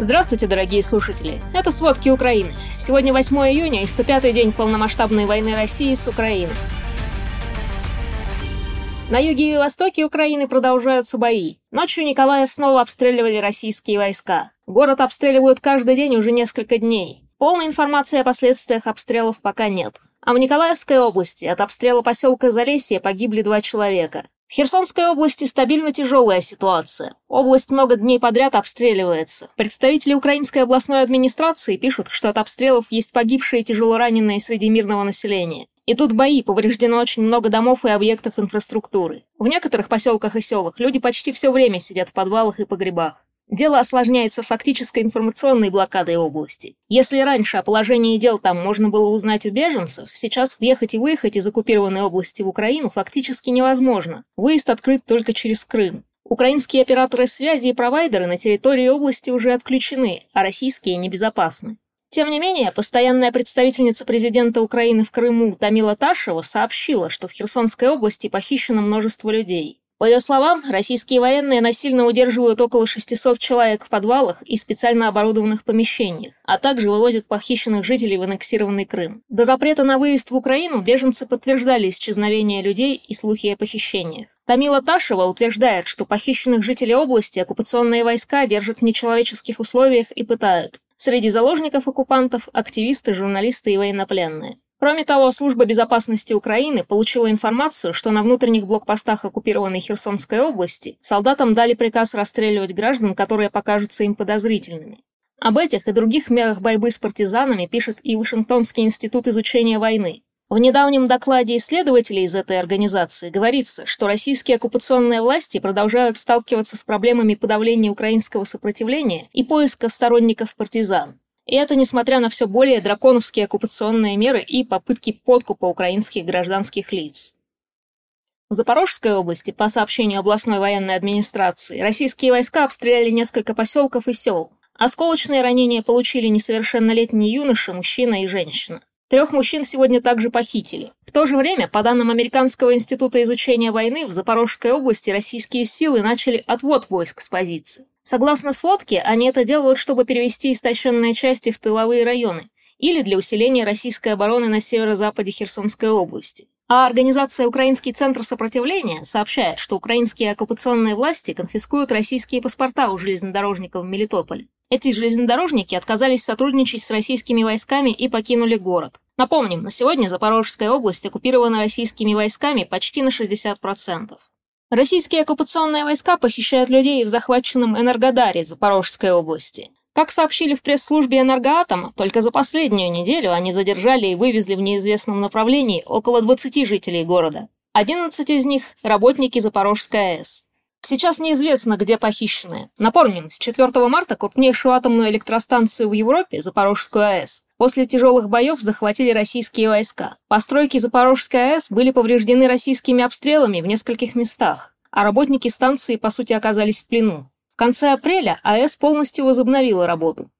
Здравствуйте, дорогие слушатели. Это «Сводки Украины». Сегодня 8 июня и 105-й день полномасштабной войны России с Украиной. На юге и востоке Украины продолжаются бои. Ночью Николаев снова обстреливали российские войска. Город обстреливают каждый день уже несколько дней. Полной информации о последствиях обстрелов пока нет. А в Николаевской области от обстрела поселка Залесье погибли два человека. В Херсонской области стабильно тяжелая ситуация. Область много дней подряд обстреливается. Представители украинской областной администрации пишут, что от обстрелов есть погибшие и тяжелораненые среди мирного населения. И тут бои, повреждено очень много домов и объектов инфраструктуры. В некоторых поселках и селах люди почти все время сидят в подвалах и погребах. Дело осложняется фактической информационной блокадой области. Если раньше о положении дел там можно было узнать у беженцев, сейчас въехать и выехать из оккупированной области в Украину фактически невозможно. Выезд открыт только через Крым. Украинские операторы связи и провайдеры на территории области уже отключены, а российские небезопасны. Тем не менее, постоянная представительница президента Украины в Крыму Тамила Ташева сообщила, что в Херсонской области похищено множество людей. По ее словам, российские военные насильно удерживают около 600 человек в подвалах и специально оборудованных помещениях, а также вывозят похищенных жителей в аннексированный Крым. До запрета на выезд в Украину беженцы подтверждали исчезновение людей и слухи о похищениях. Тамила Ташева утверждает, что похищенных жителей области оккупационные войска держат в нечеловеческих условиях и пытают. Среди заложников оккупантов – активисты, журналисты и военнопленные. Кроме того, Служба безопасности Украины получила информацию, что на внутренних блокпостах оккупированной Херсонской области солдатам дали приказ расстреливать граждан, которые покажутся им подозрительными. Об этих и других мерах борьбы с партизанами пишет и Вашингтонский институт изучения войны. В недавнем докладе исследователей из этой организации говорится, что российские оккупационные власти продолжают сталкиваться с проблемами подавления украинского сопротивления и поиска сторонников партизан. И это несмотря на все более драконовские оккупационные меры и попытки подкупа украинских гражданских лиц. В Запорожской области, по сообщению областной военной администрации, российские войска обстреляли несколько поселков и сел. Осколочные ранения получили несовершеннолетний юноша, мужчина и женщина. Трех мужчин сегодня также похитили. В то же время, по данным Американского института изучения войны, в Запорожской области российские силы начали отвод войск с позиций. Согласно сводке, они это делают, чтобы перевести истощенные части в тыловые районы или для усиления российской обороны на северо-западе Херсонской области. А организация «Украинский центр сопротивления» сообщает, что украинские оккупационные власти конфискуют российские паспорта у железнодорожников в Мелитополе. Эти железнодорожники отказались сотрудничать с российскими войсками и покинули город. Напомним, на сегодня Запорожская область оккупирована российскими войсками почти на 60%. Российские оккупационные войска похищают людей в захваченном Энергодаре Запорожской области. Как сообщили в пресс-службе «Энергоатома», только за последнюю неделю они задержали и вывезли в неизвестном направлении около 20 жителей города. 11 из них – работники Запорожской АЭС. Сейчас неизвестно, где похищенные. Напомним, с 4 марта крупнейшую атомную электростанцию в Европе, Запорожскую АЭС, после тяжелых боев захватили российские войска. Постройки Запорожской АЭС были повреждены российскими обстрелами в нескольких местах, а работники станции, по сути, оказались в плену. В конце апреля АЭС полностью возобновила работу.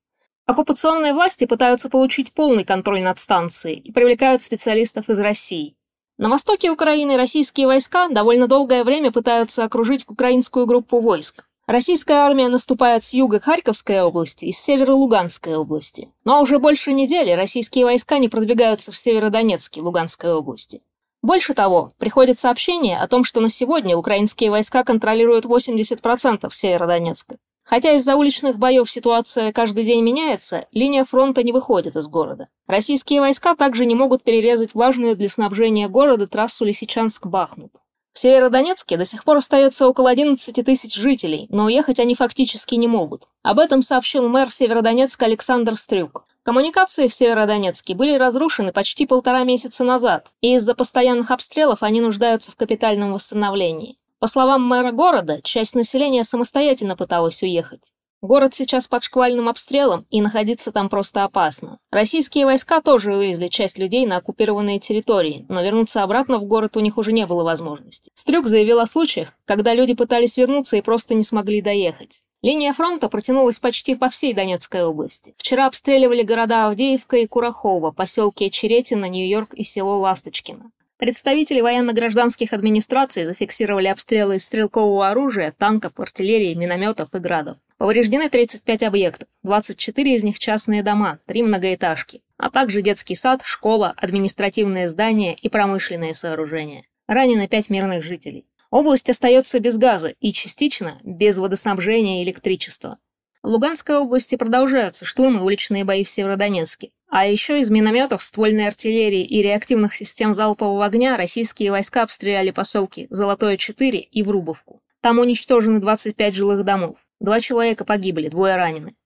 Оккупационные власти пытаются получить полный контроль над станцией и привлекают специалистов из России. На востоке Украины российские войска довольно долгое время пытаются окружить украинскую группу войск. Российская армия наступает с юга Харьковской области и с севера Луганской области. Но уже больше недели российские войска не продвигаются в Северодонецке Луганской области. Больше того, приходит сообщение о том, что на сегодня украинские войска контролируют 80% Северодонецка. Хотя из-за уличных боев ситуация каждый день меняется, линия фронта не выходит из города. Российские войска также не могут перерезать важную для снабжения города трассу Лисичанск-Бахмут. В Северодонецке до сих пор остается около 11 тысяч жителей, но уехать они фактически не могут. Об этом сообщил мэр Северодонецка Александр Стрюк. Коммуникации в Северодонецке были разрушены почти полтора месяца назад, и из-за постоянных обстрелов они нуждаются в капитальном восстановлении. По словам мэра города, часть населения самостоятельно пыталась уехать. Город сейчас под шквальным обстрелом, и находиться там просто опасно. Российские войска тоже вывезли часть людей на оккупированные территории, но вернуться обратно в город у них уже не было возможности. Стрюк заявил о случаях, когда люди пытались вернуться и просто не смогли доехать. Линия фронта протянулась почти по всей Донецкой области. Вчера обстреливали города Авдеевка и Курахово, поселки Черетино, Нью-Йорк и село Ласточкино. Представители военно-гражданских администраций зафиксировали обстрелы из стрелкового оружия, танков, артиллерии, минометов и градов. Повреждены 35 объектов, 24 из них частные дома, три многоэтажки, а также детский сад, школа, административные здания и промышленные сооружения. Ранено 5 мирных жителей. Область остается без газа и частично без водоснабжения и электричества. В Луганской области продолжаются штурмы уличные бои в Северодонецке. А еще из минометов, ствольной артиллерии и реактивных систем залпового огня российские войска обстреляли поселки Золотое-4 и Врубовку. Там уничтожены 25 жилых домов. Два человека погибли, двое ранены.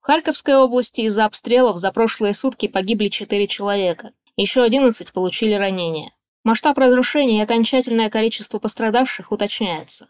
В Харьковской области из-за обстрелов за прошлые сутки погибли 4 человека. Еще 11 получили ранения. Масштаб разрушений и окончательное количество пострадавших уточняется.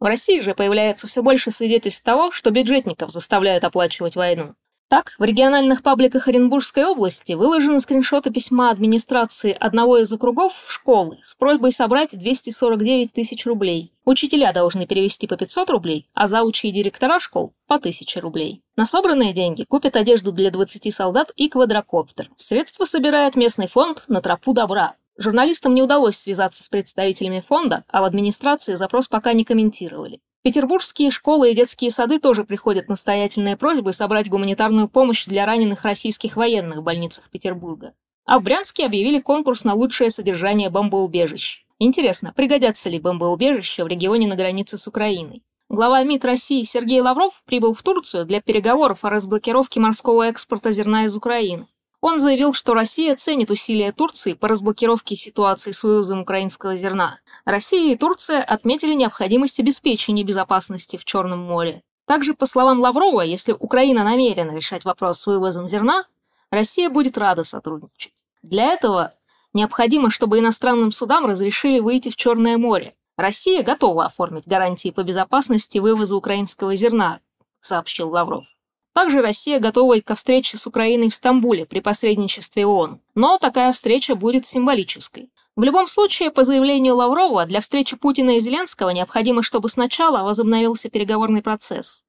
В России же появляется все больше свидетельств того, что бюджетников заставляют оплачивать войну. Так, в региональных пабликах Оренбургской области выложены скриншоты письма администрации одного из округов в школы с просьбой собрать 249 тысяч рублей. Учителя должны перевести по 500 рублей, а заучи и директора школ – по 1000 рублей. На собранные деньги купят одежду для 20 солдат и квадрокоптер. Средства собирает местный фонд «На тропу добра». Журналистам не удалось связаться с представителями фонда, а в администрации запрос пока не комментировали. Петербургские школы и детские сады тоже приходят настоятельные просьбы собрать гуманитарную помощь для раненых российских военных в больницах Петербурга. А в Брянске объявили конкурс на лучшее содержание бомбоубежищ. Интересно, пригодятся ли бомбоубежища в регионе на границе с Украиной? Глава МИД России Сергей Лавров прибыл в Турцию для переговоров о разблокировке морского экспорта зерна из Украины. Он заявил, что Россия ценит усилия Турции по разблокировке ситуации с вывозом украинского зерна. Россия и Турция отметили необходимость обеспечения безопасности в Черном море. Также, по словам Лаврова, если Украина намерена решать вопрос с вывозом зерна, Россия будет рада сотрудничать. Для этого необходимо, чтобы иностранным судам разрешили выйти в Черное море. Россия готова оформить гарантии по безопасности вывоза украинского зерна, сообщил Лавров. Также Россия готова ко встрече с Украиной в Стамбуле при посредничестве ООН, но такая встреча будет символической. В любом случае, по заявлению Лаврова, для встречи Путина и Зеленского необходимо, чтобы сначала возобновился переговорный процесс.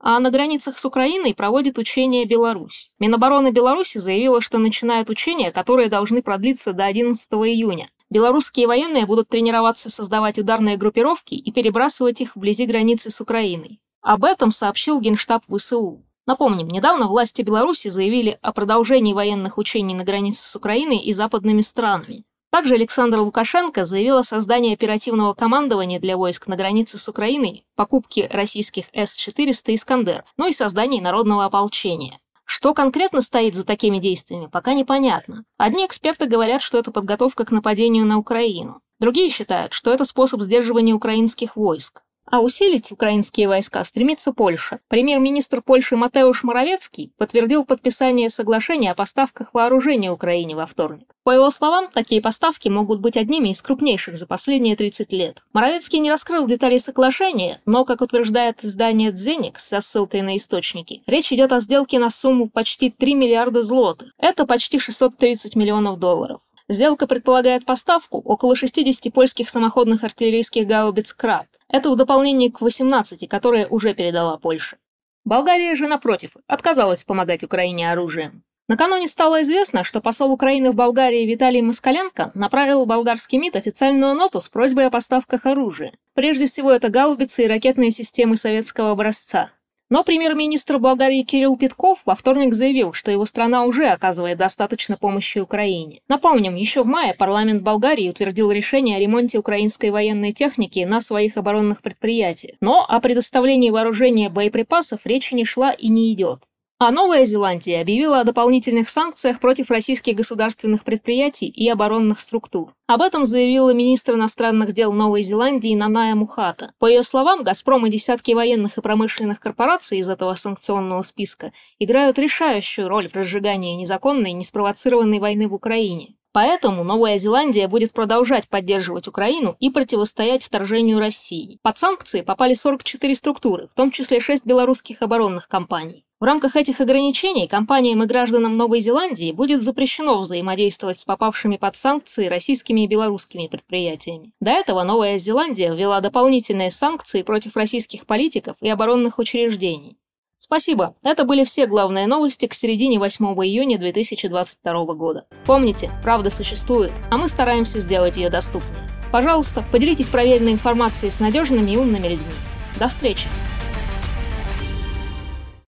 А на границах с Украиной проводит учения Беларусь. Минобороны Беларуси заявила, что начинает учения, которые должны продлиться до 11 июня. Белорусские военные будут тренироваться создавать ударные группировки и перебрасывать их вблизи границы с Украиной. Об этом сообщил Генштаб ВСУ. Напомним, недавно власти Беларуси заявили о продолжении военных учений на границе с Украиной и западными странами. Также Александр Лукашенко заявил о создании оперативного командования для войск на границе с Украиной, покупке российских С-400 «Искандер», ну и создании народного ополчения. Что конкретно стоит за такими действиями, пока непонятно. Одни эксперты говорят, что это подготовка к нападению на Украину. Другие считают, что это способ сдерживания украинских войск. А усилить украинские войска стремится Польша. Премьер-министр Польши Матеуш Моровецкий подтвердил подписание соглашения о поставках вооружения Украине во вторник. По его словам, такие поставки могут быть одними из крупнейших за последние 30 лет. Моровецкий не раскрыл деталей соглашения, но, как утверждает издание «Дзеник» со ссылкой на источники, речь идет о сделке на сумму почти 3 миллиарда злотых. Это почти 630 миллионов долларов. Сделка предполагает поставку около 60 польских самоходных артиллерийских гаубиц «Краб». Это в дополнение к 18, которые уже передала Польша. Болгария же, напротив, отказалась помогать Украине оружием. Накануне стало известно, что посол Украины в Болгарии Виталий Москаленко направил в болгарский МИД официальную ноту с просьбой о поставках оружия. Прежде всего, это гаубицы и ракетные системы советского образца. Но премьер-министр Болгарии Кирилл Питков во вторник заявил, что его страна уже оказывает достаточно помощи Украине. Напомним, еще в мае парламент Болгарии утвердил решение о ремонте украинской военной техники на своих оборонных предприятиях. Но о предоставлении вооружения боеприпасов речи не шла и не идет. А Новая Зеландия объявила о дополнительных санкциях против российских государственных предприятий и оборонных структур. Об этом заявила министр иностранных дел Новой Зеландии Наная Мухата. По ее словам, «Газпром» и десятки военных и промышленных корпораций из этого санкционного списка играют решающую роль в разжигании незаконной неспровоцированной войны в Украине. Поэтому Новая Зеландия будет продолжать поддерживать Украину и противостоять вторжению России. Под санкции попали 44 структуры, в том числе 6 белорусских оборонных компаний. В рамках этих ограничений компаниям и гражданам Новой Зеландии будет запрещено взаимодействовать с попавшими под санкции российскими и белорусскими предприятиями. До этого Новая Зеландия ввела дополнительные санкции против российских политиков и оборонных учреждений. Спасибо. Это были все главные новости к середине 8 июня 2022 года. Помните, правда существует, а мы стараемся сделать ее доступнее. Пожалуйста, поделитесь проверенной информацией с надежными и умными людьми. До встречи!